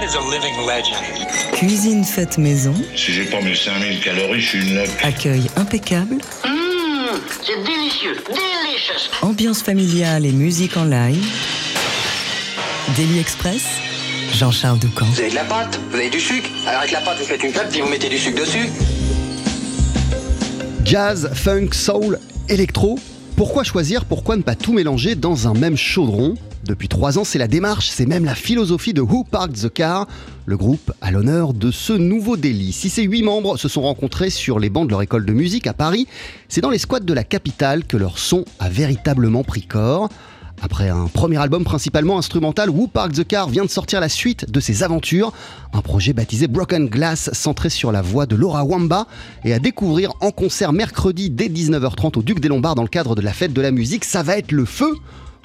man is a living legend. Cuisine faite maison. Si j'ai pas mes 5000 calories, je suis une loque. Accueil impeccable. Mmh, c'est délicieux, delicious. Ambiance familiale et musique en live. Daily Express. Jean-Charles Doucan. Vous avez de la pâte, vous avez du sucre. Alors avec la pâte, vous faites une pâte, puis vous mettez du sucre dessus. Jazz, funk, soul, électro. Pourquoi choisir Pourquoi ne pas tout mélanger dans un même chaudron? Depuis trois ans, c'est la démarche, c'est même la philosophie de Who Parked the Car, le groupe à l'honneur de ce nouveau délit. Si ces huit membres se sont rencontrés sur les bancs de leur école de musique à Paris, c'est dans les squats de la capitale que leur son a véritablement pris corps. Après un premier album principalement instrumental, Who Park the Car vient de sortir la suite de ses aventures, un projet baptisé Broken Glass centré sur la voix de Laura Wamba et à découvrir en concert mercredi dès 19h30 au Duc des Lombards dans le cadre de la fête de la musique. Ça va être le feu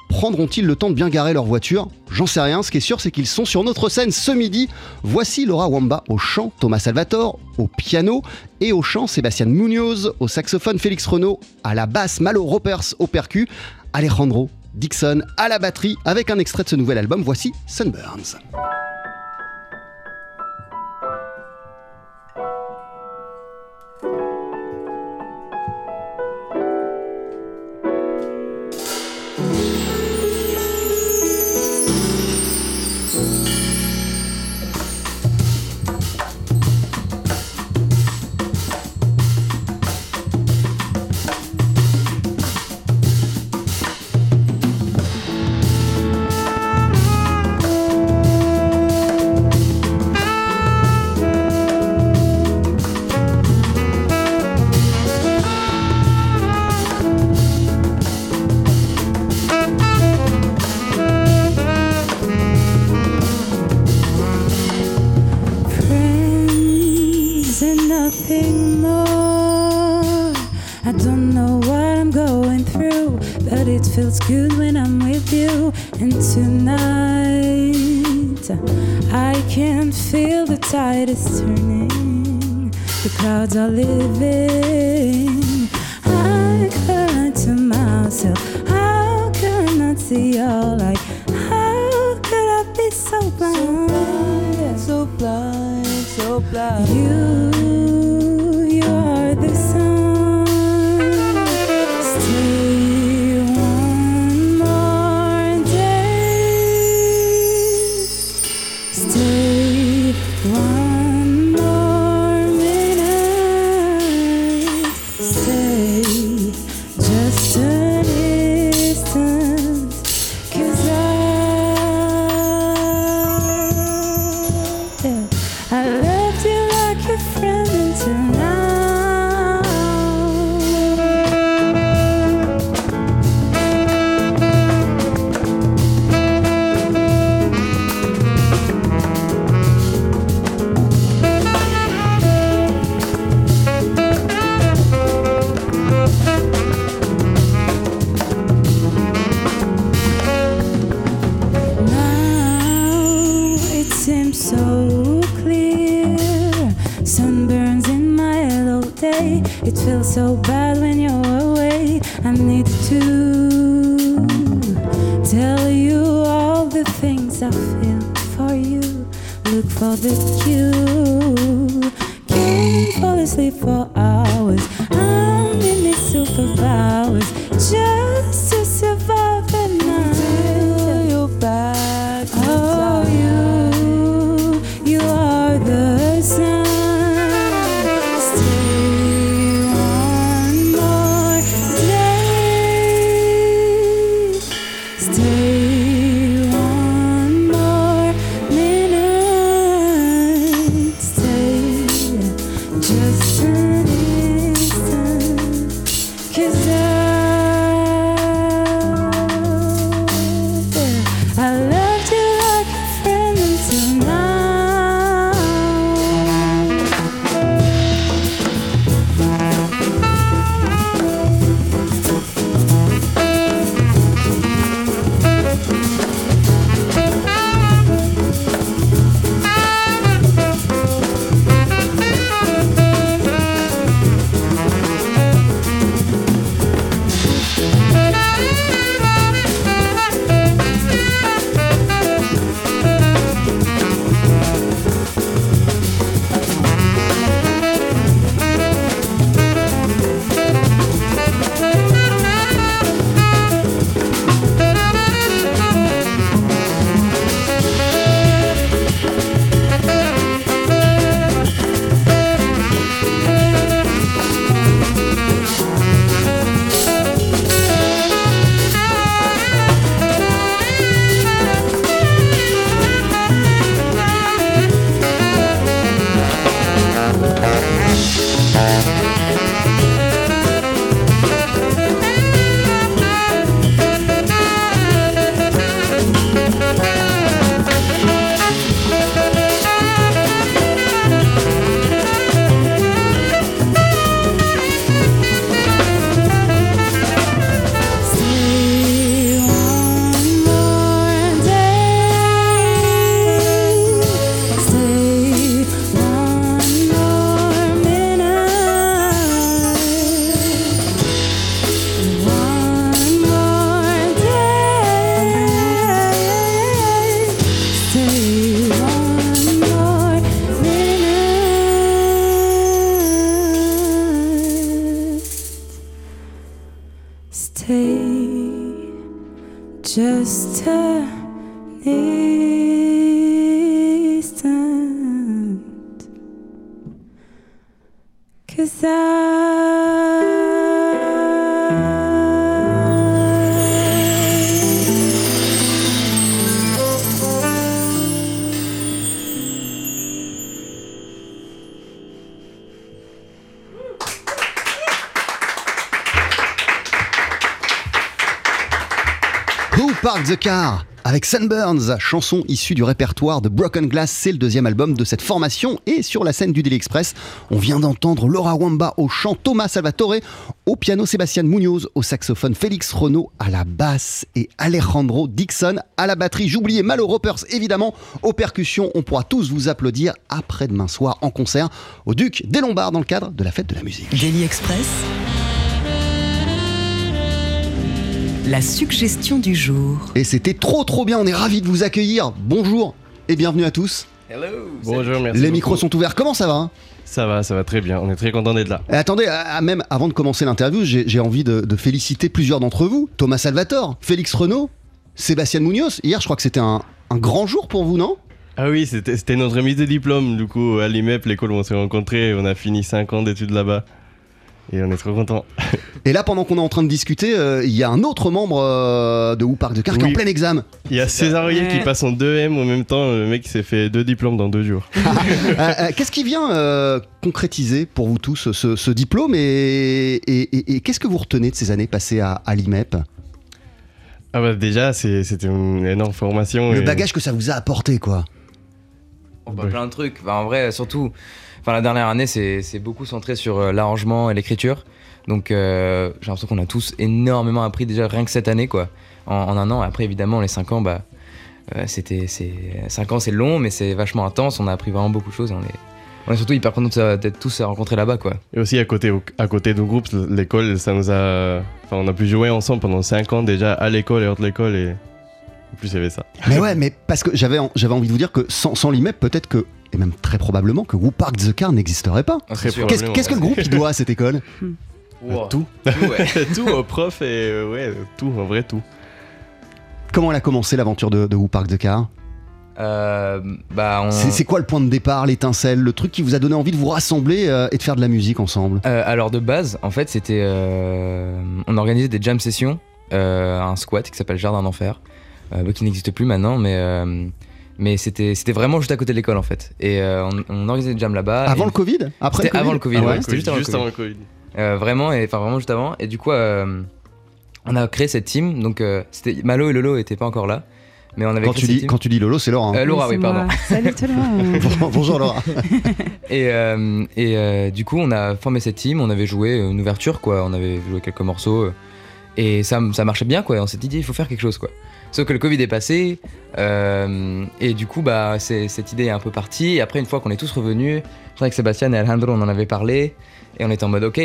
Prendront-ils le temps de bien garer leur voiture? J'en sais rien, ce qui est sûr c'est qu'ils sont sur notre scène ce midi. Voici Laura Wamba au chant, Thomas Salvatore au piano et au chant Sébastien Munoz, au saxophone Félix Renault, à la basse Malo Ropers au percu, Alejandro Dixon à la batterie avec un extrait de ce nouvel album. Voici Sunburns. live. The Car avec Sunburns, chanson issue du répertoire de Broken Glass, c'est le deuxième album de cette formation et sur la scène du Daily Express, on vient d'entendre Laura Wamba au chant, Thomas Salvatore au piano, Sébastien Munoz au saxophone, Félix Renaud à la basse et Alejandro Dixon à la batterie. J'oubliais Malo Ropers évidemment aux percussions. On pourra tous vous applaudir après-demain soir en concert au Duc des Lombards dans le cadre de la fête de la musique. Daily Express. La suggestion du jour. Et c'était trop trop bien, on est ravis de vous accueillir. Bonjour et bienvenue à tous. Bonjour, merci. Les beaucoup. micros sont ouverts, comment ça va hein? Ça va, ça va très bien. On est très content d'être là. Et Attendez, à- à- même avant de commencer l'interview, j'ai envie de, de féliciter plusieurs d'entre vous. Thomas Salvatore, Félix Renaud, Sébastien Munoz. Hier, je crois que c'était un, un grand jour pour vous, non? Ah oui, c'était c'était notre remise de diplôme. Du coup, à l'IMEP, l'école où on s'est rencontrés, on a fini 5 ans d'études là-bas. Et on est trop contents. Et là, pendant qu'on est en train de discuter, euh, il y a un autre membre euh, de Who Park de Car qui est en plein examen. Il y a César Royer qui passe en 2M en même temps. Le mec s'est fait deux diplômes dans deux jours. Euh, euh, qu'est-ce qui vient euh, concrétiser pour vous tous ce, ce diplôme et, et- et- et qu'est-ce que vous retenez de ces années passées à, à l'IMEP? Ah bah déjà, c'est- c'était une énorme formation. Le et- bagage que ça vous a apporté, quoi. Oh, bah, Ouais. plein de trucs. En vrai, surtout, enfin, la dernière année, c'est beaucoup centré sur euh, l'arrangement et l'écriture. Donc, euh, j'ai l'impression qu'on a tous énormément appris déjà rien que cette année, quoi, en, en un an. Après, évidemment, les 5 ans, bah, euh, c'était, c'est 5 ans, c'est long, mais c'est vachement intense. On a appris vraiment beaucoup de choses. On est, on est surtout hyper contents de- d'être tous rencontrés là-bas, quoi. Et aussi à côté, à côté du groupe, l'école, ça nous a. Enfin, on a pu jouer ensemble pendant 5 ans déjà à l'école et hors de l'école. Et en plus, il y avait ça. Mais ouais, mais parce que j'avais j'avais envie de vous dire que sans, sans l'IMEP, peut-être que, et même très probablement, que Who Park the Car n'existerait pas. Ah. Qu'est-ce que le groupe il doit à cette école Wow. Tout. Tout, ouais. tout aux profs et euh, ouais, tout, en vrai, tout. Comment elle a commencé l'aventure de, de Who Park the Car? Euh, bah, on... C'est quoi le point de départ, l'étincelle, le truc qui vous a donné envie de vous rassembler euh, et de faire de la musique ensemble? Euh, alors de base, en fait, c'était, euh, on organisait des jam sessions, euh, à un squat qui s'appelle Jardin d'enfer, euh, qui n'existe plus maintenant, mais euh, mais c'était c'était vraiment juste à côté de l'école en fait. Et euh, on, on organisait des jams là-bas. Avant et- le Covid Après C'était avant le Covid, Ah ouais. C'était juste avant le Covid. euh, vraiment et enfin vraiment juste avant. Et du coup, euh, on a créé cette team. Donc euh, c'était Malo et Lolo étaient pas encore là, mais on avait Quand tu, dis, quand tu dis Lolo, c'est Laura. hein. Euh, Laura, oui, pardon. Salut monde. Bonjour Laura. Et, euh, et euh, du coup, on a formé cette team, on avait joué une ouverture, quoi. On avait joué quelques morceaux. et ça, ça marchait bien, quoi. On s'est dit, il faut faire quelque chose, quoi. Sauf que le Covid est passé. euh, et du coup, bah, cette idée est un peu partie. Après, une fois qu'on est tous revenus, je crois que Sébastien et Alejandro, on en avait parlé. Et on était en mode, ok,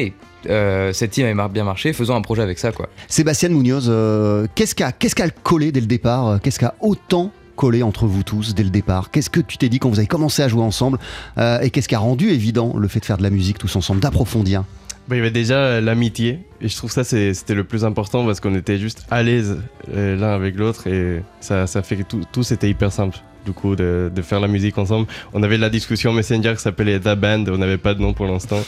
euh, cette team avait bien marché, faisons un projet avec ça, quoi. Sébastien Munoz, euh, qu'est-ce qu'a qu'est-ce qu'a collé dès le départ Qu'est-ce qu'a autant collé entre vous tous dès le départ? Qu'est-ce que tu t'es dit quand vous avez commencé à jouer ensemble Et qu'est-ce qui a rendu évident le fait de faire de la musique tous ensemble, d'approfondir? Il y avait déjà euh, l'amitié, et je trouve ça c'était le plus important parce qu'on était juste à l'aise euh, l'un avec l'autre, et ça, ça fait que tout, tout c'était hyper simple. Du coup, de, de faire la musique ensemble. On avait la discussion Messenger qui s'appelait The Band, on n'avait pas de nom pour l'instant.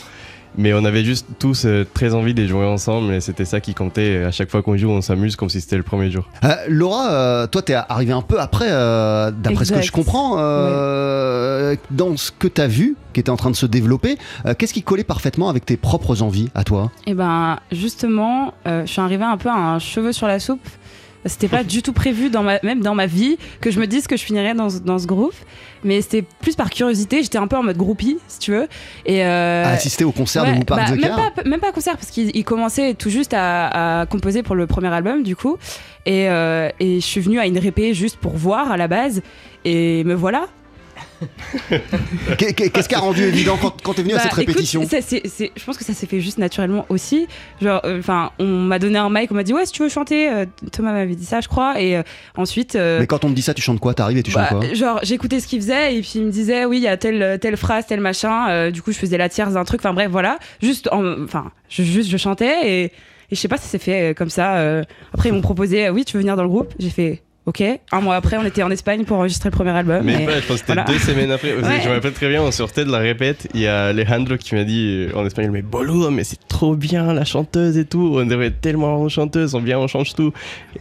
Mais on avait juste tous euh, très envie de jouer ensemble, et c'était ça qui comptait. À chaque fois qu'on joue, on s'amuse comme si c'était le premier jour. Euh, Laura, euh, toi, t'es arrivé un peu après, euh, d'après ce que je comprends, euh, dans ce que t'as vu, qui était en train de se développer. euh, Qu'est-ce qui collait parfaitement avec tes propres envies à toi? Et ben justement, euh, je suis arrivée un peu à un cheveu sur la soupe. C'était pas du tout prévu, dans ma, même dans ma vie, que je me dise que je finirais dans, ce- dans ce groupe. Mais c'était plus par curiosité. J'étais un peu en mode groupie, si tu veux. Et euh, À assister au concert ouais, de bah, the même, pas, même pas concert, parce qu'il il commençait tout juste à, à composer pour le premier album, du coup. Et, euh, et je suis venue à une répé juste pour voir à la base. Et me voilà. Qu'est- Qu'est-ce qui a rendu évident quand, quand t'es venu à Bah, cette écoute, répétition? ça, je pense que ça s'est fait juste naturellement aussi. Genre, euh, enfin, on m'a donné un mic, on m'a dit ouais, si tu veux chanter, euh, Thomas m'avait dit ça, je crois, et euh, ensuite. Mais quand on te dit ça, tu chantes quoi? T'arrives et tu chantes bah, quoi? genre j'écoutais ce qu'il faisait et puis il me disait oui il y a telle telle phrase tel machin du coup je faisais la tierce d'un truc enfin bref voilà juste en- enfin je, juste je chantais et Et je sais pas si c'est fait comme ça. Après, ils m'ont proposé, oui, tu veux venir dans le groupe? J'ai fait, ok. Un mois après, on était en Espagne pour enregistrer le premier album. Mais et- pas, je pense que c'était voilà. deux semaines après. Ouais. Je me rappelle très bien, on sortait de la répète. Il y a Alejandro qui m'a dit euh, en espagnol Mais boludo, mais c'est trop bien la chanteuse et tout. On devrait être tellement avoir une chanteuse, on vient, on change tout.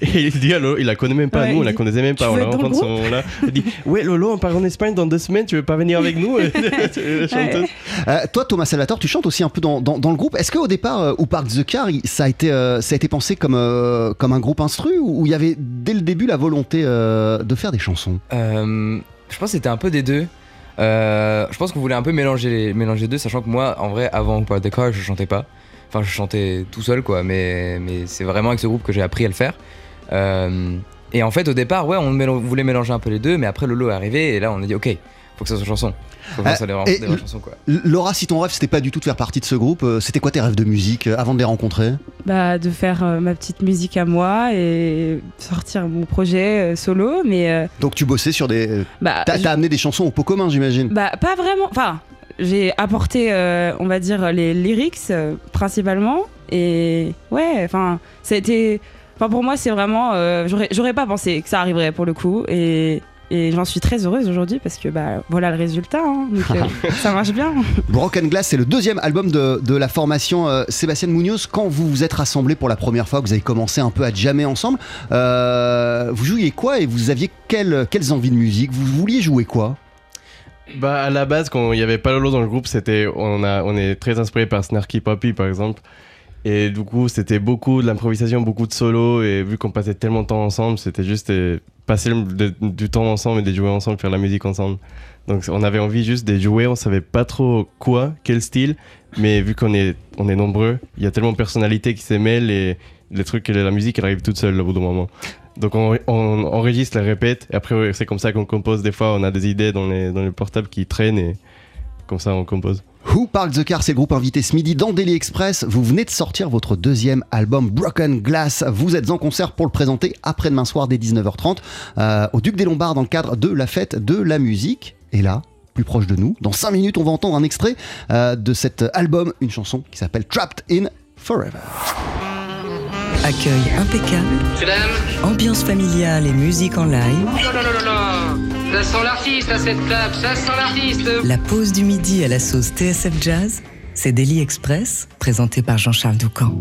Et il dit à Lolo, il la connaît même pas, Ouais, nous, on il la connaissait même pas. On la rencontre à ce groupe moment-là. Il dit Ouais, Lolo, on part en Espagne dans deux semaines, tu veux pas venir avec nous La chanteuse. Euh, toi, Thomas Salvatore, tu chantes aussi un peu dans, dans- dans le groupe. Est-ce qu'au départ, euh, Who Park the Car, ça a été, euh, ça a été pensé comme, euh, comme un groupe instru ou ou il y avait dès le début la volonté euh, de faire des chansons Euh, je pense que c'était un peu des deux. Euh, je pense qu'on voulait un peu mélanger les, deux, sachant que moi, en vrai, avant the Car, je chantais pas. Enfin, je chantais tout seul, quoi. Mais, mais c'est vraiment avec ce groupe que j'ai appris à le faire. Et en fait, au départ, ouais, on voulait mélanger un peu les deux, mais après Lolo est arrivé et là, on a dit, ok, faut que ça soit chanson. Faut Euh, et des vraies chansons, quoi. Laura, si ton rêve c'était pas du tout de faire partie de ce groupe, euh, c'était quoi tes rêves de musique euh, avant de les rencontrer? Bah, de faire euh, ma petite musique à moi et sortir mon projet euh, solo. Mais euh, Donc tu bossais sur des. bah, T'as je- t'as amené des chansons au pot commun, j'imagine? bah, pas vraiment. Enfin, j'ai apporté, euh, on va dire, les lyrics euh, principalement. Et ouais, enfin, ça a été. Enfin, pour moi, c'est vraiment. euh, J'aurais j'aurais pas pensé que ça arriverait pour le coup. Et. Et j'en suis très heureuse aujourd'hui parce que bah voilà le résultat, hein. donc euh, ça marche bien. Broken Glass, c'est le deuxième album de, de la formation euh, Sébastien Munoz. Quand vous vous êtes rassemblés pour la première fois, que vous avez commencé un peu à jammer ensemble, euh, vous jouiez quoi et vous aviez quelles, quelles envies de musique? Vous vouliez jouer quoi? Bah à la base quand il y avait pas Lolo dans le groupe, c'était on a on est très inspiré par Snarky Puppy par exemple. Et du coup, c'était beaucoup de l'improvisation, beaucoup de solos et vu qu'on passait tellement de temps ensemble, c'était juste euh, passer du temps ensemble et de jouer ensemble, faire la musique ensemble. Donc on avait envie juste de jouer, on savait pas trop quoi, quel style, mais vu qu'on est on est nombreux, il y a tellement de personnalités qui se mêlent et les trucs la musique elle arrive toute seule au bout d'un moment. Donc on, on enregistre, la répète, et après c'est comme ça qu'on compose. Des fois, on a des idées dans les, dans les portables qui traînent et comme ça on compose. Who Park the Car, c'est le groupe invité ce midi dans Daily Express. Vous venez de sortir votre deuxième album Broken Glass. Vous êtes en concert pour le présenter après-demain soir dès 19h30 euh, au Duc des Lombards dans le cadre de la fête de la musique. Et là, plus proche de nous, dans 5 minutes, on va entendre un extrait euh, de cet album, une chanson qui s'appelle Trapped in Forever. Accueil impeccable, ambiance familiale et musique en live. non, non, non, non, non. Ça sent l'artiste à cette table, ça sent l'artiste. La pause du midi à la sauce TSF Jazz, c'est Daily Express, présenté par Jean-Charles Doucan.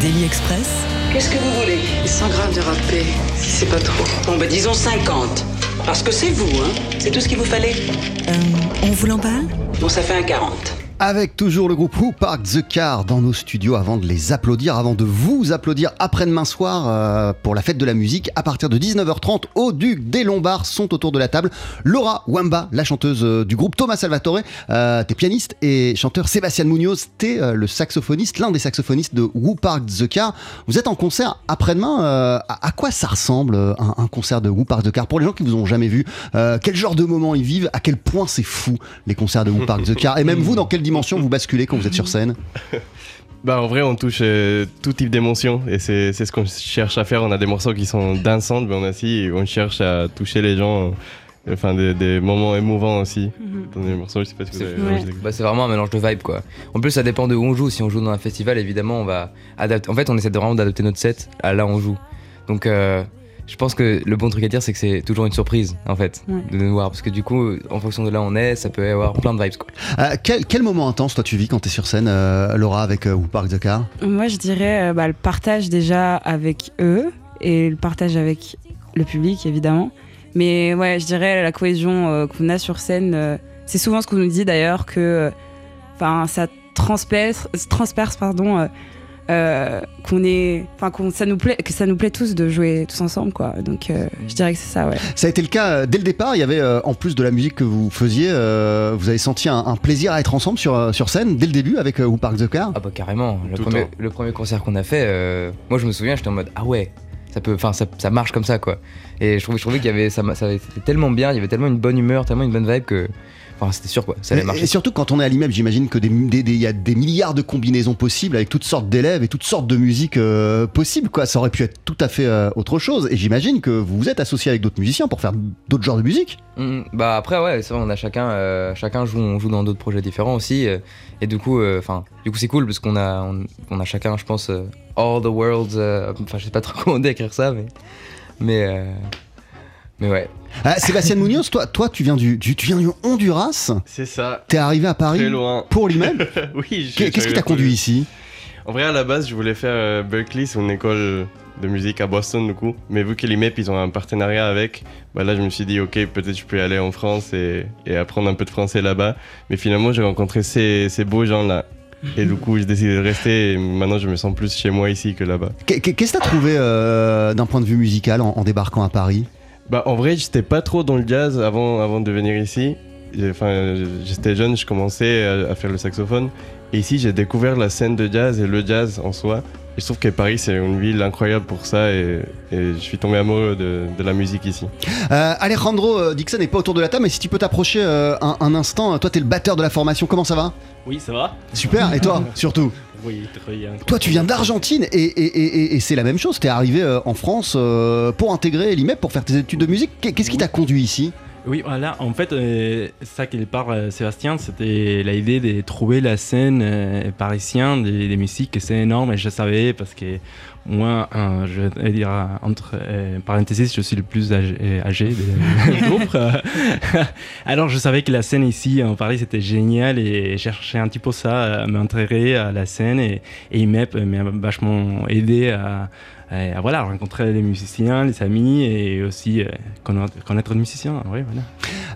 Daily Express. Qu'est-ce que vous voulez? 100 grammes de râpé, si c'est pas trop. Bon, bah disons 50. Parce que c'est vous, hein C'est tout ce qu'il vous fallait Euh, on vous l'emballe? Bon, ça fait un 40. Avec toujours le groupe Who Park the Car dans nos studios avant de les applaudir, avant de vous applaudir après-demain soir euh, pour la fête de la musique. À partir de 19h30, au Duc des Lombards sont autour de la table. Laura Wamba, la chanteuse euh, du groupe Thomas Salvatore, euh, t'es pianiste et chanteur Sébastien Munoz, t'es euh, le saxophoniste, l'un des saxophonistes de Who Park the Car. Vous êtes en concert après-demain. euh, à, à quoi ça ressemble euh, un, un concert de Who Park the Car Pour les gens qui vous ont jamais vu, euh, quel genre de moment ils vivent À quel point c'est fou les concerts de Who Park the Car? Et même vous, dans quelle dimension vous basculez quand vous êtes sur scène Bah, en vrai, on touche euh, tout type d'émotions et c'est c'est ce qu'on cherche à faire. On a des morceaux qui sont dansantes, mais on a aussi, on cherche à toucher les gens, euh, enfin des, des moments émouvants aussi dans les morceaux. Je sais pas si vous avez Ouais. envie d'écouter. Bah, c'est vraiment un mélange de vibes quoi. En plus ça dépend de où on joue. Si on joue dans un festival évidemment on va adapter. En fait on essaie de vraiment d'adapter notre set à là où on joue. Donc euh, je pense que le bon truc à dire c'est que c'est toujours une surprise en fait Ouais. de nous voir parce que du coup en fonction de là où on est ça peut y avoir plein de vibes quoi. Euh, quel, quel moment intense toi tu vis quand t'es sur scène, euh, Laura, avec euh, Who Park the Car? Moi, je dirais euh, bah, le partage déjà avec eux et le partage avec le public, évidemment. Mais ouais, je dirais la cohésion euh, qu'on a sur scène. euh, c'est souvent ce qu'on nous dit d'ailleurs que euh, enfin ça transperce, transperce pardon, euh, qu'on est, enfin qu'on ça nous plaît, que ça nous plaît tous de jouer tous ensemble quoi. Donc euh, je dirais que c'est ça, ouais. Ça a été le cas euh, dès le départ. Il y avait, euh, en plus de la musique que vous faisiez, euh, vous avez senti un, un plaisir à être ensemble sur, sur scène dès le début avec euh, Who Park the Car? Ah bah carrément. Le premier, le premier concert qu'on a fait, euh, moi je me souviens j'étais en mode ah ouais ça peut, enfin ça, ça marche comme ça quoi. Et je trouvais, je trouvais qu'il y avait ça, ça c'était tellement bien, il y avait tellement une bonne humeur, tellement une bonne vibe que, enfin c'était sûr quoi, ça allait marcher. et surtout quand on est à l'IMEP, j'imagine que il y a des milliards de combinaisons possibles avec toutes sortes d'élèves et toutes sortes de musiques euh, possibles. Quoi. Ça aurait pu être tout à fait euh, autre chose. Et j'imagine que vous vous êtes associé avec d'autres musiciens pour faire d'autres genres de musique. Mm, bah après ouais c'est vrai on a chacun euh, chacun joue on joue dans d'autres projets différents aussi et du coup enfin du coup c'est cool parce qu'on a on, on a chacun je pense all the worlds enfin je sais pas trop comment décrire ça mais mais euh, mais ouais Ah, Sébastien Munoz, toi, toi tu, viens du, du- tu viens du Honduras. C'est ça. T'es arrivé à Paris Très loin. pour l'IMEP. oui. Qu'est-ce qui t'a conduit ici? En vrai, à la base, je voulais faire euh, Berkeley, c'est une école de musique à Boston, du coup. Mais vu que l'IMEP, ils ont un partenariat avec, bah là, je me suis dit, ok, peut-être je peux aller en France et, et apprendre un peu de français là-bas. Mais finalement, j'ai rencontré ces, ces beaux gens-là. Et du coup, j'ai décidé de rester. Et maintenant, je me sens plus chez moi ici que là-bas. Qu'est- Qu'est-ce que t'as trouvé euh, d'un point de vue musical en, en débarquant à Paris? Bah, en vrai, j'étais pas trop dans le jazz avant, avant de venir ici. Enfin, j'étais jeune, je commençais à, à faire le saxophone. Et ici, j'ai découvert la scène de jazz et le jazz en soi. Et je trouve que Paris, c'est une ville incroyable pour ça. Et, et je suis tombé amoureux de, de la musique ici. Euh, Alejandro euh, Dixon n'est pas autour de la table, mais si tu peux t'approcher euh, un, un instant, toi t'es le batteur de la formation, comment ça va? Oui, ça va Super, et toi surtout? Oui, très bien. Toi tu viens d'Argentine et, et- et- et- et c'est la même chose, t'es arrivé euh, en France euh, pour intégrer l'IMEP, pour faire tes études de musique. Qu'est- Qu'est-ce qui t'a conduit ici? Oui, voilà, en fait, euh, ça qu'il parle, euh, Sébastien, c'était l'idée de trouver la scène euh, parisienne des, des musiques, que c'est énorme, et je savais, parce que moi, euh, je vais dire, entre parenthèses, je suis le plus âgé, âgé des- du groupe. Alors, je savais que la scène ici, en Paris, c'était génial, et je cherchais un petit peu ça, à m'intégrer à la scène, et, et IMEP m'a vachement aidé à, à, voilà, rencontrer les musiciens, les amis, et aussi euh, connaître, connaître les musiciens. Oui, voilà.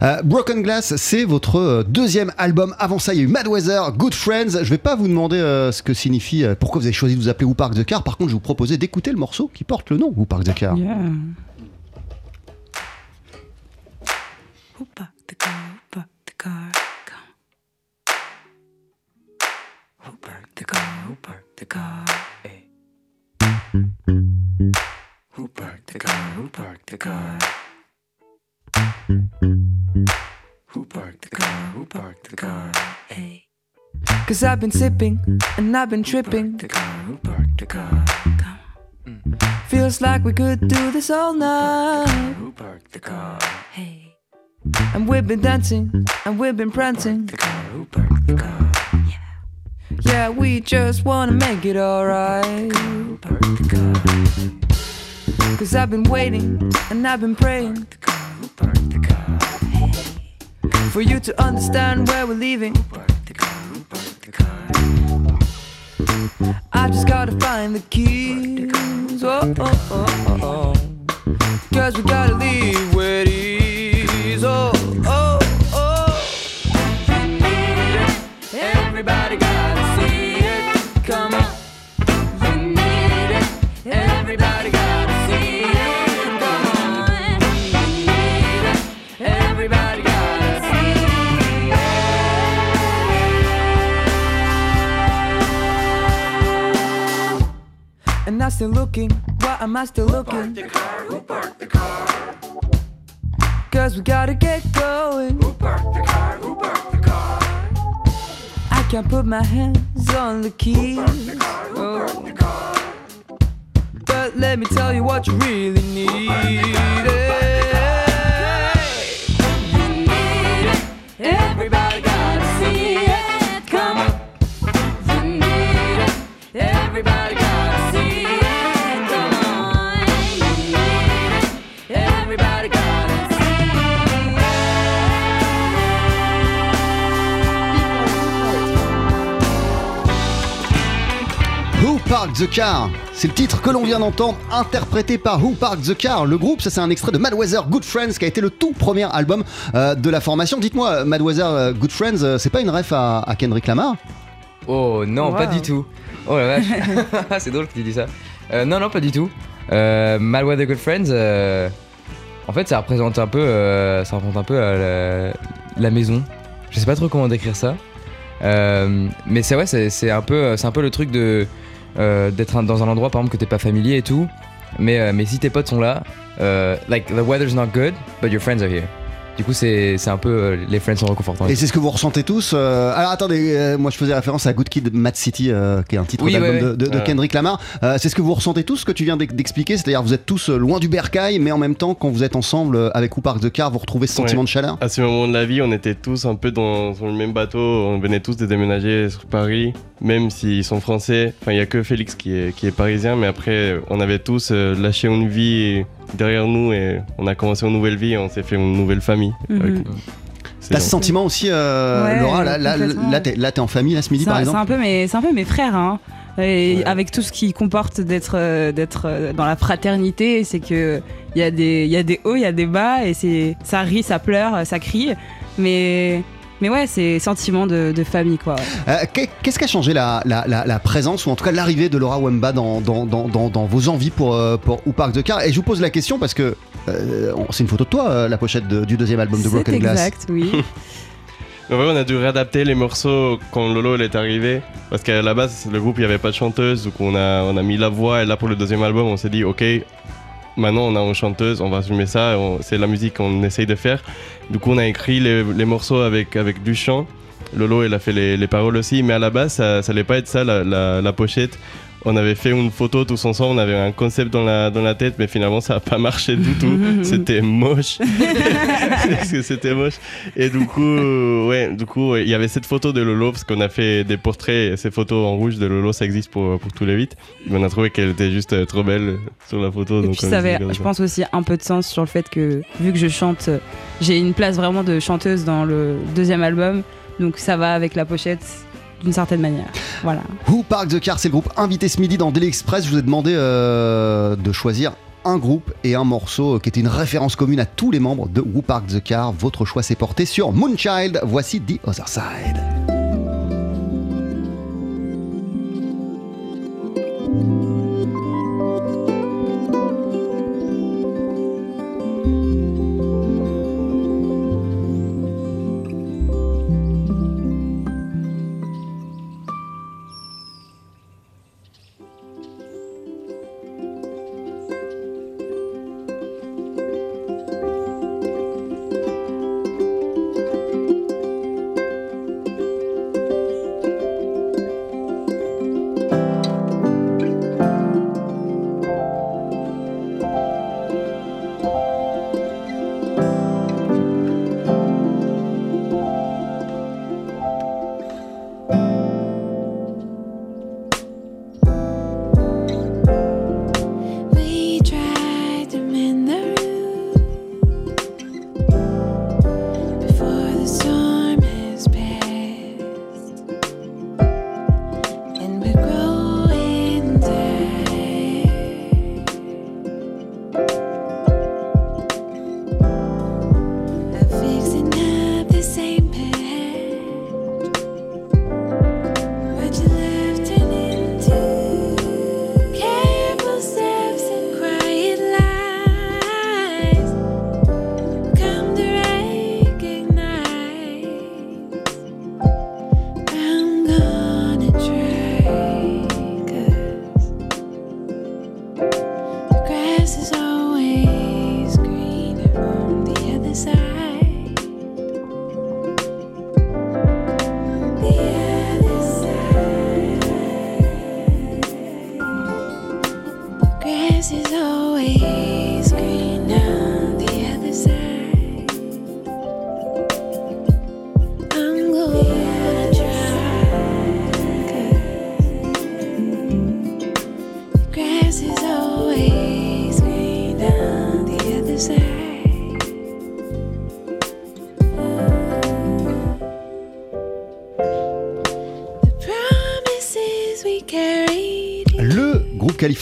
Euh, Broken Glass, c'est votre euh, deuxième album. Avant ça, il y a eu Mad Weather, Good Friends. Je vais pas vous demander euh, ce que signifie, euh, pourquoi vous avez choisi de vous appeler Who Park the Car. Par contre, je vais vous proposer d'écouter le morceau qui porte le nom Who Park the Car. Yeah. Who parked the car? Who parked the car? Come. Who parked the car? Who parked the car? Who parked the car? Who parked the car? Who parked the car? Who parked the car? Hey. Cause I've been sipping and I've been tripping. The car? Who parked the car? Come. Feels like we could do this all night. Who parked the car? Hey. And we've been dancing and we've been prancing. The car? Who parked the car? Yeah, we just wanna make it alright. Cause I've been waiting and I've been praying for you to understand where we're leaving. I just gotta find the keys. Oh, oh, oh, oh, oh. Cause we gotta leave where it And I'm still looking. Why am I still looking? Who parked the car? Who parked the car? Cause we gotta get going. Who parked the car? Who parked the car? I can't put my hands on the keys. The car, Oh. But let me tell you what you really need. Everybody gotta see Who Parked the Car C'est le titre que l'on vient d'entendre, interprété par Who Parked the Car. Le groupe, ça c'est un extrait de Mad Weather Good Friends, qui a été le tout premier album euh, de la formation. Dites-moi, Mad Weather euh, Good Friends, euh, c'est pas une ref à, à Kendrick Lamar? Oh non, pas du tout. Oh la vache, c'est drôle que tu dis ça. Euh, non, non, pas du tout. Euh, Mad Weather Good Friends, euh, en fait, ça représente un peu, euh, euh, la, maison. Je sais pas trop comment décrire ça. Euh, mais c'est ouais, c'est un peu, un peu le truc de d'être dans un endroit par exemple que t'es pas familier et tout. Mais mais si tes potes sont là, like the weather's not good, but your friends are here. Du coup, c'est c'est un peu euh, les friends sont réconfortants. Et c'est ce que vous ressentez tous. euh, Alors attendez, euh, moi je faisais référence à Good Kid, Mad City, euh, qui est un titre Oui, d'album ouais, de, ouais. de- de Ouais. Kendrick Lamar. Euh, c'est ce que vous ressentez tous, ce que tu viens d'ex- d'expliquer, c'est-à-dire vous êtes tous loin du bercail, mais en même temps, quand vous êtes ensemble euh, avec Who Parked the Car, vous retrouvez ce sentiment Ouais. de chaleur? À ce moment de la vie, on était tous un peu dans, sur le même bateau. On venait tous de déménager sur Paris, même s'ils sont français. Enfin, il n'y a que Félix qui est, qui est parisien, mais après, on avait tous lâché une vie derrière nous et on a commencé une nouvelle vie on s'est fait une nouvelle famille. Mhm. avec- C'est T'as ce sentiment aussi, euh, Ouais, Laura Là, là, là, t'es, en famille, là, ce midi, par un, c'est un exemple peu mes, c'est un peu mes frères, hein. Et avec tout ce qui comporte d'être, euh, d'être euh, dans la fraternité, c'est que il y a des, il y a des hauts, il y a des bas, et c'est, ça rit, ça pleure, ça crie, mais, mais ouais, c'est sentiment de, de famille, quoi. ouais. Euh, qu'est- Qu'est-ce qui a changé la, la- la- la présence, ou en tout cas l'arrivée de Laura Wemba dans, dans, dans, dans- dans vos envies pour, euh, pour Who Parked the Car Et je vous pose la question parce que euh, c'est une photo de toi, la pochette de- du deuxième album de Broken Glass. exact, oui. En vrai, on a dû réadapter les morceaux quand Lolo elle est arrivé. Parce qu'à la base, le groupe, il n'y avait pas de chanteuse. Donc, on a, on a mis la voix. Et là, pour le deuxième album, on s'est dit, OK, maintenant, on a une chanteuse. On va assumer ça. C'est la musique qu'on essaye de faire. Du coup, on a écrit les, morceaux avec, avec du chant. Lolo, elle a fait les, les paroles aussi. Mais à la base, ça n'allait pas être ça, la pochette. On avait fait une photo tous ensemble, on avait un concept dans la, dans la tête, mais finalement ça n'a pas marché du tout. C'était moche. Parce que c'était moche. Et du coup, euh, ouais, du coup, il y avait cette photo de Lolo, parce qu'on a fait des portraits, ces photos en rouge de Lolo, ça existe pour, pour tous les huit. Mais on a trouvé qu'elle était juste euh, trop belle sur la photo. Et donc puis ça avait, je pense aussi un peu de sens sur le fait que vu que je chante, j'ai une place vraiment de chanteuse dans le deuxième album, donc ça va avec la pochette d'une certaine manière. Voilà. Who Park the Car, c'est le groupe invité ce midi dans Daily Express. Je vous ai demandé euh, de choisir un groupe et un morceau euh, qui était une référence commune à tous les membres de Who Park the Car. Votre choix s'est porté sur Moonchild. Voici The Other Side.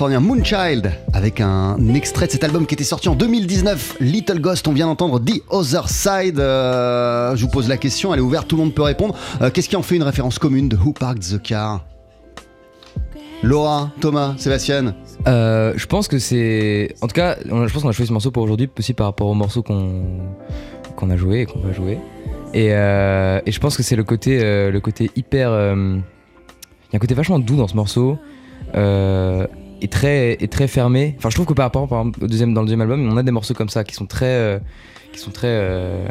Moonchild, avec un extrait de cet album qui était sorti en 2019, Little Ghost, on vient d'entendre The Other Side. Euh, je vous pose la question, elle est ouverte, tout le monde peut répondre. Euh, Qu'est-ce qui en fait une référence commune de Who Parked the Car? Laura, Thomas, Sébastien Euh, je pense que c'est. En tout cas, je pense qu'on a choisi ce morceau pour aujourd'hui, aussi par rapport au morceau qu'on a joué et qu'on va jouer. Et, je pense que c'est le côté, le côté hyper. Il y a un côté vachement doux dans ce morceau. Et très, et très fermé. Enfin, je trouve que par rapport, par exemple, au deuxième, dans le deuxième album, on a des morceaux comme ça qui sont très. euh, qui sont très. euh,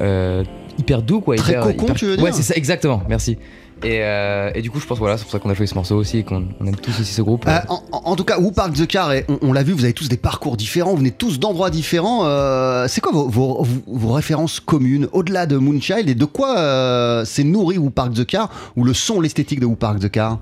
euh, hyper doux, quoi. Très hyper, cocon, hyper- tu veux Ouais, dire c'est ça, exactement, merci. Et, euh, et du coup, je pense voilà, c'est pour ça qu'on a choisi ce morceau aussi et qu'on on aime tous aussi ce groupe. Euh, en, en- tout cas, Who Parked the Car, et on, on l'a vu, vous avez tous des parcours différents, vous venez tous d'endroits différents. euh, c'est quoi vos, vos- vos- références communes au-delà de Moonchild et de quoi s'est nourri Who Parked the Car ou le son, l'esthétique de Who Parked the Car?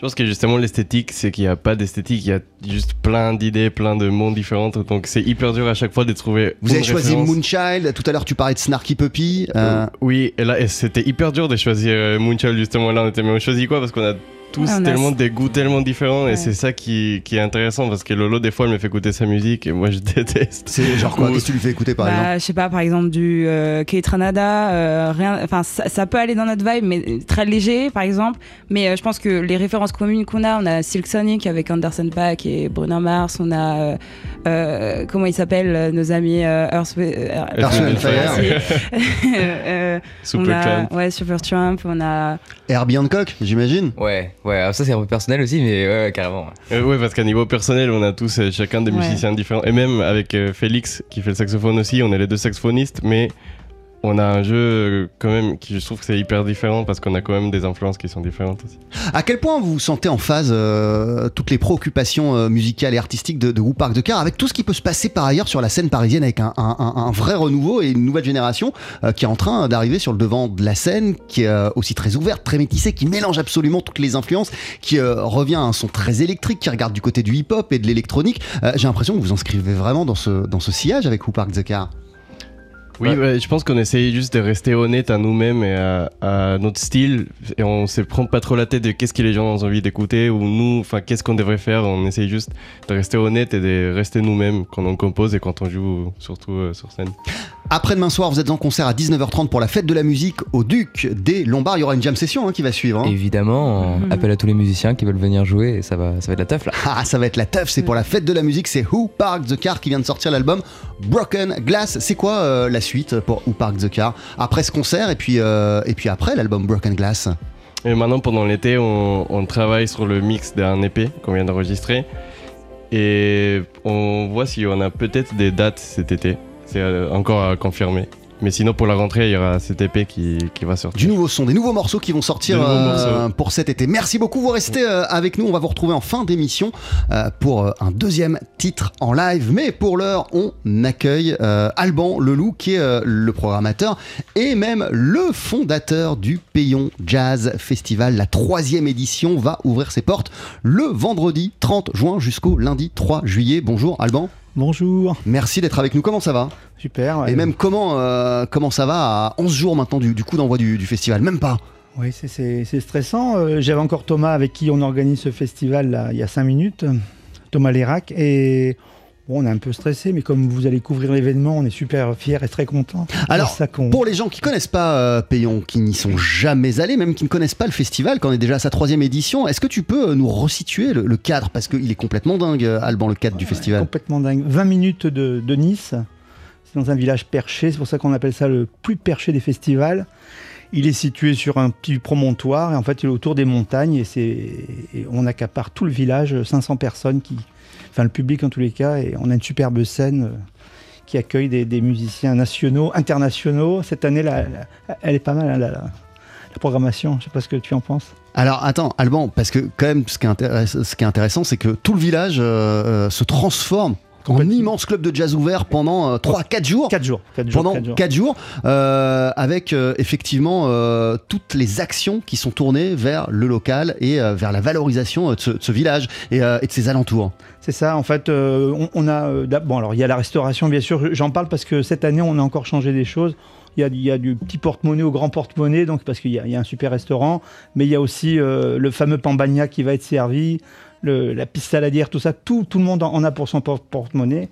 Je pense que justement l'esthétique, c'est qu'il n'y a pas d'esthétique, il y a juste plein d'idées, plein de mondes différents. Donc c'est hyper dur à chaque fois de trouver. Vous avez choisi référence. Moonchild, tout à l'heure tu parlais de Snarky Puppy. euh, Oui, et là c'était hyper dur de choisir euh, Moonchild justement. Là on était, mais on choisit quoi Parce qu'on a tous Ouais, on a- tellement des goûts tellement différents Ouais. et c'est ça qui, qui est intéressant parce que Lolo des fois elle me fait écouter sa musique et moi je déteste. C'est genre quoi? Qu'est-ce que tu lui fais écouter par exemple? Bah, je sais pas, par exemple du euh, Kate Ranada, euh, rien, enfin ça, ça peut aller dans notre vibe, mais très léger, par exemple. Mais euh, je pense que les références communes qu'on a, on a Silk Sonic avec Anderson Paak et Bruno Mars, on a euh, euh, comment ils s'appellent euh, nos amis euh, Earth, Earth, Fire. Euh, Supertramp. a, ouais, Supertramp, on a Herbie Hancock, j'imagine Ouais, ouais, alors ça c'est un peu personnel aussi, mais ouais, ouais, carrément. Euh, ouais, parce qu'à niveau personnel, on a tous euh, chacun des Ouais. musiciens différents. Et même avec euh, Félix, qui fait le saxophone aussi, on est les deux saxophonistes, mais on a un jeu euh, quand même qui je trouve que c'est hyper différent parce qu'on a quand même des influences qui sont différentes aussi. À quel point vous sentez en phase euh, toutes les préoccupations euh, musicales et artistiques de, de Who Parked the Car avec tout ce qui peut se passer par ailleurs sur la scène parisienne avec un, vrai renouveau et une nouvelle génération qui est en train d'arriver sur le devant de la scène, qui est aussi très ouverte, très métissée, qui mélange absolument toutes les influences, qui revient à un son très électrique, qui regarde du côté du hip-hop et de l'électronique. J'ai l'impression que vous vous inscrivez vraiment dans ce, dans ce sillage avec Who Parked the Car. Oui, bah, je pense qu'on essaye juste de rester honnête à nous-mêmes et à, à notre style. Et on se prend pas trop la tête de qu'est-ce que les gens ont envie d'écouter ou nous, enfin, qu'est-ce qu'on devrait faire. On essaye juste de rester honnête et de rester nous-mêmes quand on compose et quand on joue, surtout euh, sur scène. Après-demain soir, vous êtes en concert à 19h30 pour la fête de la musique au Duc des Lombards. Il y aura une jam session hein, qui va suivre. hein. Évidemment, Mhm. appel à tous les musiciens qui veulent venir jouer et ça va, ça va être la teuf là. Ah, ça va être la teuf, c'est pour la fête de la musique, c'est Who Parked the Car qui vient de sortir l'album Broken Glass. C'est quoi euh, la suite pour Who Parked the Car? Après ce concert et puis, euh, et puis après l'album Broken Glass Et maintenant, pendant l'été, on, on travaille sur le mix d'un EP qu'on vient d'enregistrer. Et on voit s'il y en a peut-être des dates cet été. C'est euh, encore à confirmer. Mais sinon, pour la rentrée, il y aura cet EP qui, qui va sortir. Du nouveau son, des nouveaux morceaux qui vont sortir euh, pour cet été. Merci beaucoup, vous restez euh, avec nous. On va vous retrouver en fin d'émission euh, pour un deuxième titre en live. Mais pour l'heure, on accueille Alban Leloup, qui est le programmateur et même le fondateur du Payon Jazz Festival. La troisième édition va ouvrir ses portes le vendredi 30 juin jusqu'au lundi 3 juillet. Bonjour Alban. Bonjour. Merci d'être avec nous. Comment ça va? Super. ouais. Et même comment, euh, comment ça va à 11 jours maintenant du, du coup d'envoi du, du festival? Même pas. Oui, c'est- stressant. Euh, J'avais encore Thomas avec qui on organise ce festival là, il y a 5 minutes, Thomas Lérac. Et bon, on est un peu stressé, mais comme vous allez couvrir l'événement, on est super fiers et très contents. Alors, ça pour les gens qui connaissent pas euh, Payon, qui n'y sont jamais allés, même qui ne connaissent pas le festival, quand on est déjà à sa troisième édition, est-ce que tu peux euh, nous resituer le, le cadre? Parce qu'il est complètement dingue, euh, Alban, le cadre du festival. complètement dingue. 20 minutes de, de Nice. C'est dans un village perché, c'est pour ça qu'on appelle ça le plus perché des festivals. Il est situé sur un petit promontoire et en fait il est autour des montagnes et, et on accapare tout le village, 500 personnes qui, enfin le public en tous les cas, et on a une superbe scène euh, qui accueille des, musiciens nationaux, internationaux. Cette année, la- elle est pas mal, hein, la, programmation. Je sais pas ce que tu en penses. Alors attends, Alban, parce que quand même, ce qui est, intéress- ce qui est intéressant, c'est que tout le village euh, euh, se transforme en immense club de jazz ouvert pendant 3-4 jours. 4 jours. pendant quatre jours. 4 jours, euh, avec euh, effectivement euh, toutes les actions qui sont tournées vers le local et euh, vers la valorisation euh, de ce, de ce village et, euh, et de ses alentours. C'est ça, en fait, euh, on, on a. euh, bon, alors il y a la restauration, bien sûr, j'en parle parce que cette année, on a encore changé des choses. Il y a, il y a du petit porte-monnaie au grand porte-monnaie, donc parce qu'il y, a- il y a un super restaurant, mais il y a aussi euh, le fameux pambagna qui va être servi, le- la piste saladière, tout ça, tout, tout le monde en a pour son porte- porte-monnaie.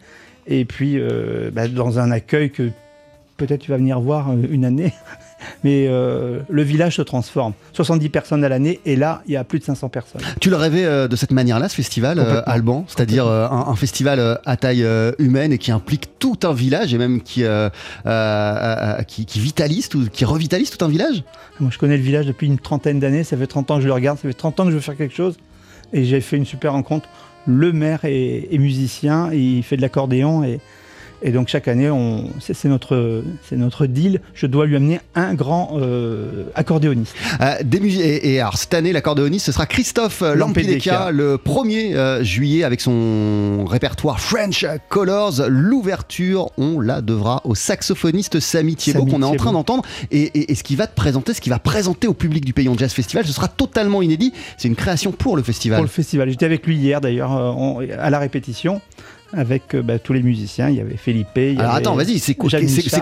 Et puis, euh, bah, dans un accueil que peut-être tu vas venir voir euh, une année, mais euh, le village se transforme. 70 personnes à l'année, et là, il y a plus de 500 personnes. Tu le rêvais euh, de cette manière-là, ce festival. Alban, c'est-à-dire un, un festival à taille humaine et qui implique tout un village et même qui, qui, qui vitalise, tout- qui revitalise tout un village? Moi, je connais le village depuis une trentaine d'années. Ça fait 30 ans que je le regarde. Ça fait 30 ans que je veux faire quelque chose. Et j'ai fait une super rencontre. Le maire est, musicien. Il fait de l'accordéon. Et, et donc, chaque année, c'est, notre, deal. Je dois lui amener un grand euh, accordéoniste. Euh, des et, et alors cette année, l'accordéoniste, ce sera Christophe euh, Lampideka. le 1er euh, juillet avec son répertoire French Colors. L'ouverture, on la devra au saxophoniste Samy Thiebaud qu'on est en train d'entendre. Et, et- et ce qui va te présenter, ce qui va présenter au public du Payon Jazz Festival, ce sera totalement inédit. C'est une création pour le festival. Pour le festival. J'étais avec lui hier, d'ailleurs, à la répétition. Avec euh, bah, tous les musiciens. Il y avait Felipe. il y Alors avait attends, vas-y, c'est quoi,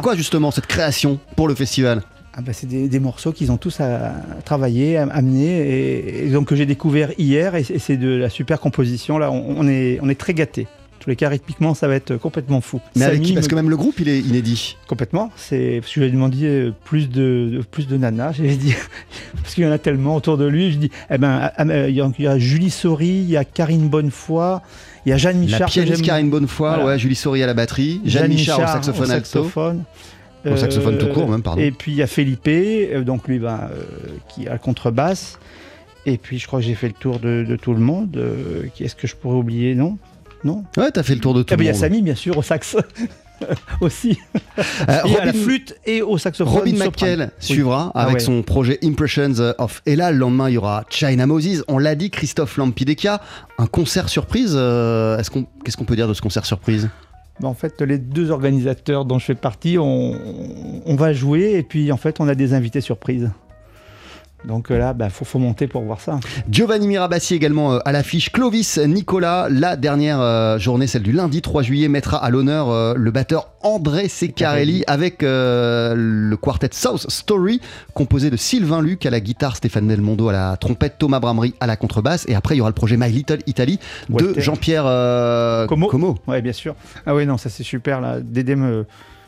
quoi justement cette création pour le festival? Ah bah, c'est des, des morceaux qu'ils ont tous à, travailler, à amener, et, et donc que j'ai découvert hier, et, c'est- et c'est de la super composition. Là, on, on est, on est très gâtés. En tous les cas, rythmiquement, ça va être complètement fou. Mais avec qui? Parce me- que même le groupe, il est inédit. Complètement. C'est parce que je lui ai demandé euh, plus de, plus de nanas. J'ai dit parce qu'il y en a tellement autour de lui. Je dis eh ben ah, ah, il y, a- il y a Julie Sori, il y a Karine Bonnefoy, il y a Jeanne Michard. La pianiste Karine Bonnefoy, Voilà. ouais, Julie Sori à la batterie, Jeanne, Michard, au saxophone alto. saxophone. Au saxophone tout court, même, pardon. Et puis il y a Felipe, euh, donc lui ben, euh, qui a contrebasse. Et puis je crois que j'ai fait le tour de, de tout le monde. Euh, qui est-ce que je pourrais oublier? Non? Non? Ouais, t'as fait le tour de tout Ah ben, le Il y a monde. Samy, bien sûr, au sax. aussi. Euh, et à la Robin- flûte et au saxophone. Robin. McKell Oui. suivra Ah avec ouais. son projet Impressions of Ella. Le lendemain, il y aura China Moses. On l'a dit, Christophe Lampideka. Un concert surprise. euh, est-ce qu'on, qu'est-ce qu'on peut dire de ce concert surprise? Ben, en fait, les deux organisateurs dont je fais partie, on, on va jouer et puis en fait, on a des invités surprises. Donc euh, là, il faut, faut monter pour voir ça. Giovanni Mirabassi également euh, à l'affiche. Clovis Nicolas, la dernière euh, journée, celle du lundi 3 juillet, mettra à l'honneur le batteur André Seccarelli avec euh, le quartet South Story, composé de Sylvain Luc à la guitare, Stéphane Belmondo à la trompette, Thomas Bramery à la contrebasse. Et après, il y aura le projet My Little Italy de. Jean-Pierre euh, Como. Como. Ouais, bien sûr. Ah oui, non, ça c'est super là. Dédé me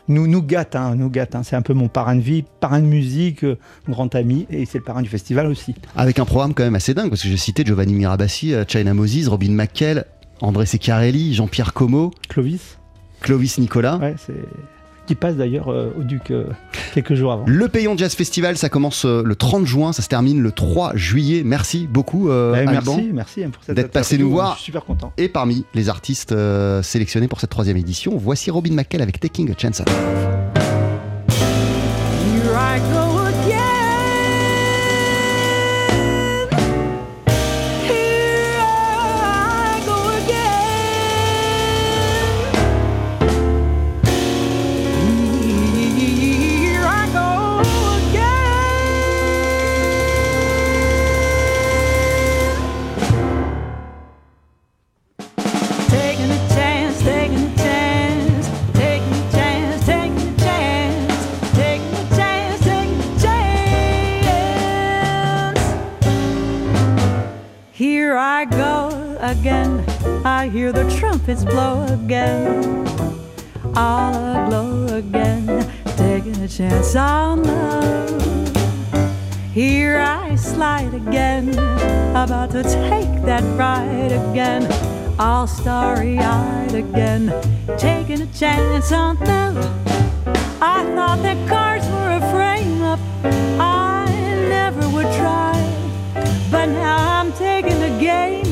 nous nous gâte, hein, nous gâte. hein. C'est un peu mon parrain de vie, parrain de musique, euh, grand ami, et c'est le parrain du festival aussi. Avec un programme quand même assez dingue, parce que j'ai cité Giovanni Mirabassi, euh, China Moses, Robin McKell, André Seccarelli, Jean-Pierre Como, Clovis. Clovis Nicolas. Ouais, c'est qui passe d'ailleurs euh, au Duc euh, quelques jours avant. Le Payon Jazz Festival, ça commence euh, le 30 juin, ça se termine le 3 juillet. Merci beaucoup, euh, Alban, merci, merci hein, pour cette d'être passé nous voir. Je suis super content. Et parmi les artistes euh, sélectionnés pour cette troisième édition, voici Robin McKell avec Taking a Chance. Here I go again. I hear the trumpets blow again. All aglow again. Taking a chance on love. Here I slide again, about to take that ride again, all starry eyed again, taking a chance on love. I thought that cards were a frame up, I never would try, but now I'm taking the game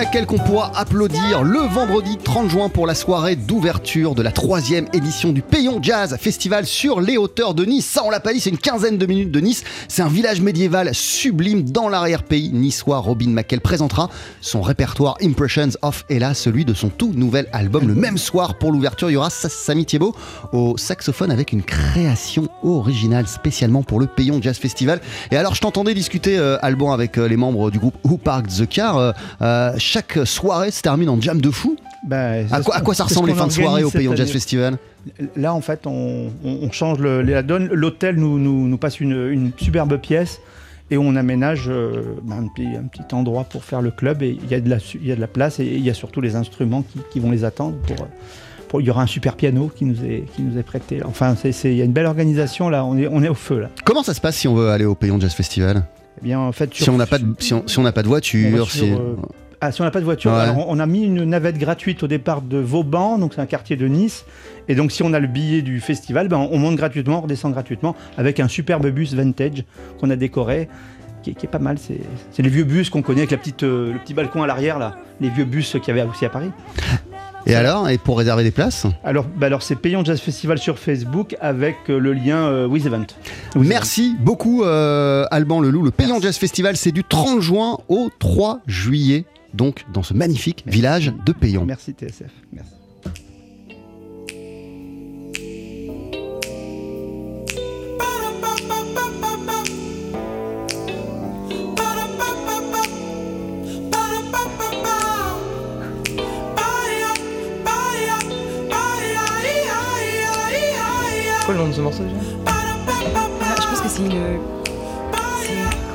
McKell qu'on pourra applaudir le vendredi 30 juin pour la soirée d'ouverture de la troisième édition du Payon Jazz Festival sur les hauteurs de Nice. Ça, on l'a pas dit, c'est une quinzaine de minutes de Nice. C'est un village médiéval sublime dans l'arrière-pays niçois. Robin McKell présentera son répertoire Impressions of Ella, celui de son tout nouvel album. Le même soir pour l'ouverture, il y aura Sa- Samy Thiebaud au saxophone avec une création originale spécialement pour le Payon Jazz Festival. Et alors, je t'entendais discuter, euh, Alban, avec euh, les membres du groupe Who Parked the Car. Euh, euh, chaque soirée se termine en jam de fou. Ben, À quoi, à quoi ça ressemble les fins de soirée au Payon Jazz. Festival? Là, en fait, on, on- on change le- la donne. L'hôtel nous, nous- nous passe une, une superbe pièce et on aménage euh, ben, un, petit, un petit endroit pour faire le club. Et il y, a de la su- il y a de la place et il y a surtout les instruments qui, qui vont les attendre. Pour, il y aura un super piano qui nous est, qui nous est prêté. Enfin, il y a une belle organisation là. On est, on est au feu là. Comment ça se passe si on veut aller au Payon Jazz Festival? Eh bien, en fait, Si on n'a pas, de- si on, si on n'a pas de On voiture, va sur, si... euh, Ah, si on n'a pas de voiture, Ouais. alors on, on a mis une navette gratuite au départ de Vauban, donc c'est un quartier de Nice. Et donc si on a le billet du festival, ben, on monte gratuitement, on redescend gratuitement avec un superbe bus vintage qu'on a décoré, qui est, qui est pas mal. C'est les vieux bus qu'on connaît avec la petite, euh, le petit balcon à l'arrière, là, les vieux bus qu'il y avait aussi à Paris. Et alors Et pour réserver des places? Alors, ben alors c'est Payant Jazz Festival sur Facebook avec euh, le lien euh, With Event. Merci beaucoup euh, Alban Leloup. Le Payon Jazz Festival, c'est du 30 juin au 3 juillet, donc dans ce magnifique village de Payon. Merci TSF. Merci. Quoi le nom de ce morceau déjà? Je pense que c'est une.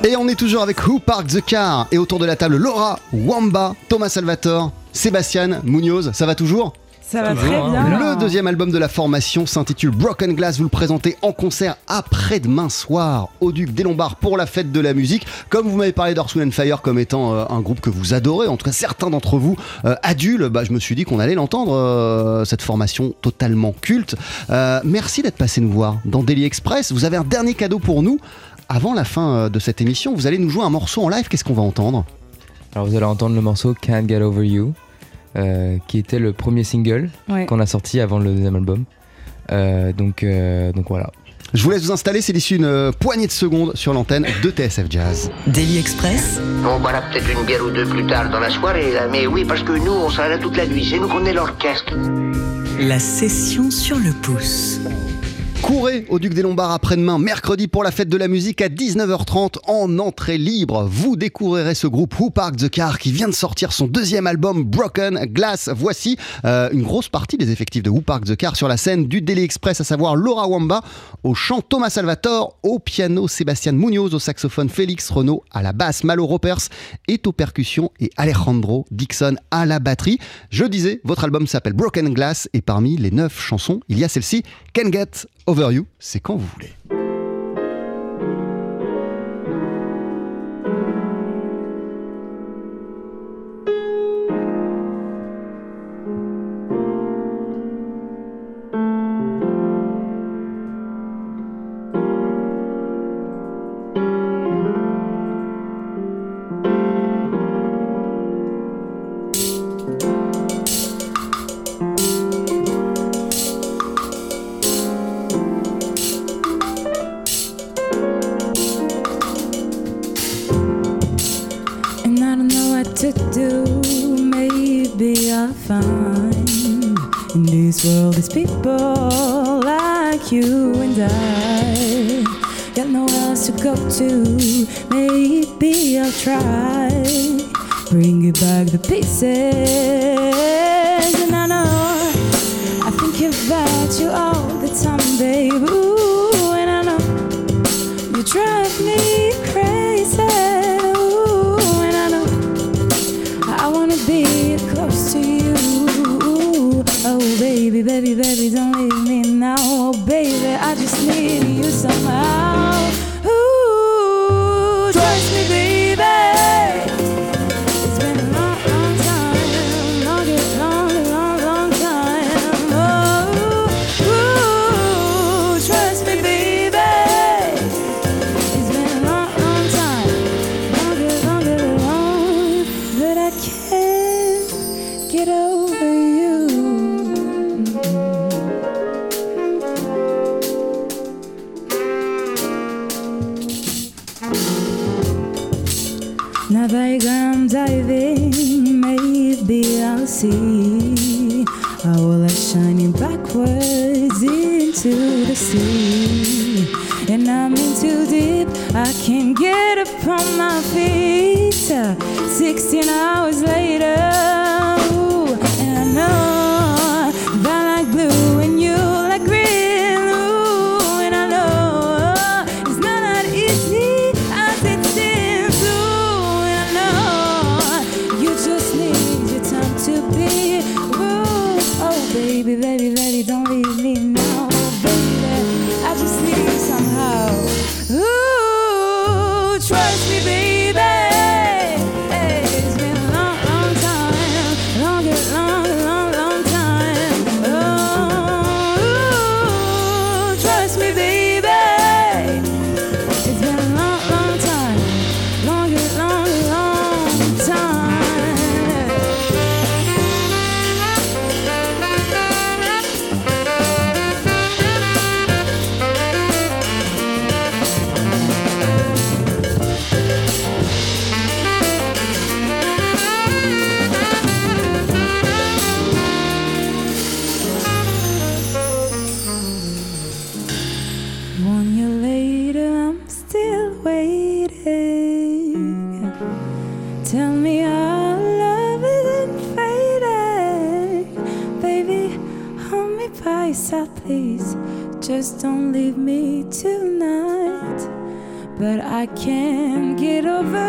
Et on est toujours avec Who Park the Car et autour de la table Laura, Wamba, Thomas Salvatore, Sébastien Munoz. Ça va toujours? Ça va Toujours, très hein. bien. Le deuxième album de la formation s'intitule Broken Glass. Vous le présentez en concert après-demain soir au Duc des Lombards pour la fête de la musique. Comme vous m'avez parlé d'Orson and Fire comme étant euh, un groupe que vous adorez, en tout cas certains d'entre vous euh, adultes, bah, je me suis dit qu'on allait l'entendre, euh, cette formation totalement culte. Euh, merci d'être passé nous voir dans Daily Express. Vous avez un dernier cadeau pour nous. Avant la fin euh, de cette émission, vous allez nous jouer un morceau en live. Qu'est-ce qu'on va entendre? Alors vous allez entendre le morceau Can't Get Over You, euh, qui était le premier single Ouais. qu'on a sorti avant le deuxième album. Euh, donc, euh, donc voilà. Je vous laisse vous installer, c'est d'ici une poignée de secondes sur l'antenne de TSF Jazz. Daily Express, On boira peut-être une bière ou deux plus tard dans la soirée, là. Mais oui, parce que nous, on sera là toute la nuit. C'est nous qu'on est l'orchestre. la session sur le pouce. Courez au Duc des Lombards après-demain, mercredi pour la fête de la musique à 19h30 en entrée libre. Vous découvrirez ce groupe Who Park the Car qui vient de sortir son deuxième album Broken Glass. Voici euh, une grosse partie des effectifs de Who Park the Car sur la scène du Daily Express, à savoir Laura Wamba au chant Thomas Salvatore, au piano Sébastien Munoz, au saxophone Félix Renault, à la basse Malo Ropers est aux percussions et Alejandro Dixon à la batterie. Je disais, votre album s'appelle Broken Glass et parmi les neuf chansons, il y a celle-ci, Can Get Over You. C'est quand vous voulez. I can't get over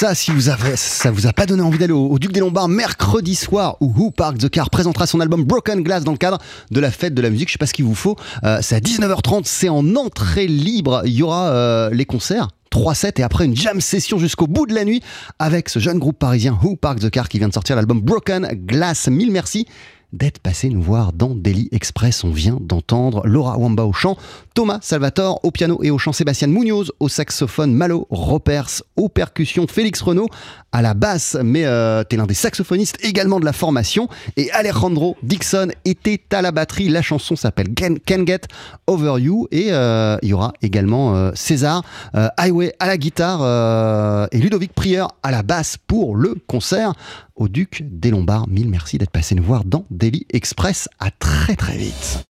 ça, si vous avez, ça vous a pas donné envie d'aller au, Duc des Lombards mercredi soir où Who Park the Car présentera son album Broken Glass dans le cadre de la fête de la musique. Je sais pas ce qu'il vous faut. Euh, c'est à 19h30, c'est en entrée libre. Il y aura euh, les concerts. 3-7 et après une jam session jusqu'au bout de la nuit avec ce jeune groupe parisien Who Park the Car qui vient de sortir l'album Broken Glass. Mille merci d'être passé nous voir dans Daily Express. On vient d'entendre Laura Wamba au chant, Thomas Salvatore au piano et au chant, Sébastien Munoz au saxophone, Malo Ropers aux percussions, Félix Renaud à la basse, mais euh, t'es l'un des saxophonistes également de la formation, et Alejandro Dixon était à la batterie. La chanson s'appelle Can, Get Over You, et euh, il y aura également euh, César euh, Highway à la guitare et Ludovic Prieur à la basse pour le concert au Duc des Lombards. Mille merci d'être passé nous voir dans Daily Express. À très très vite.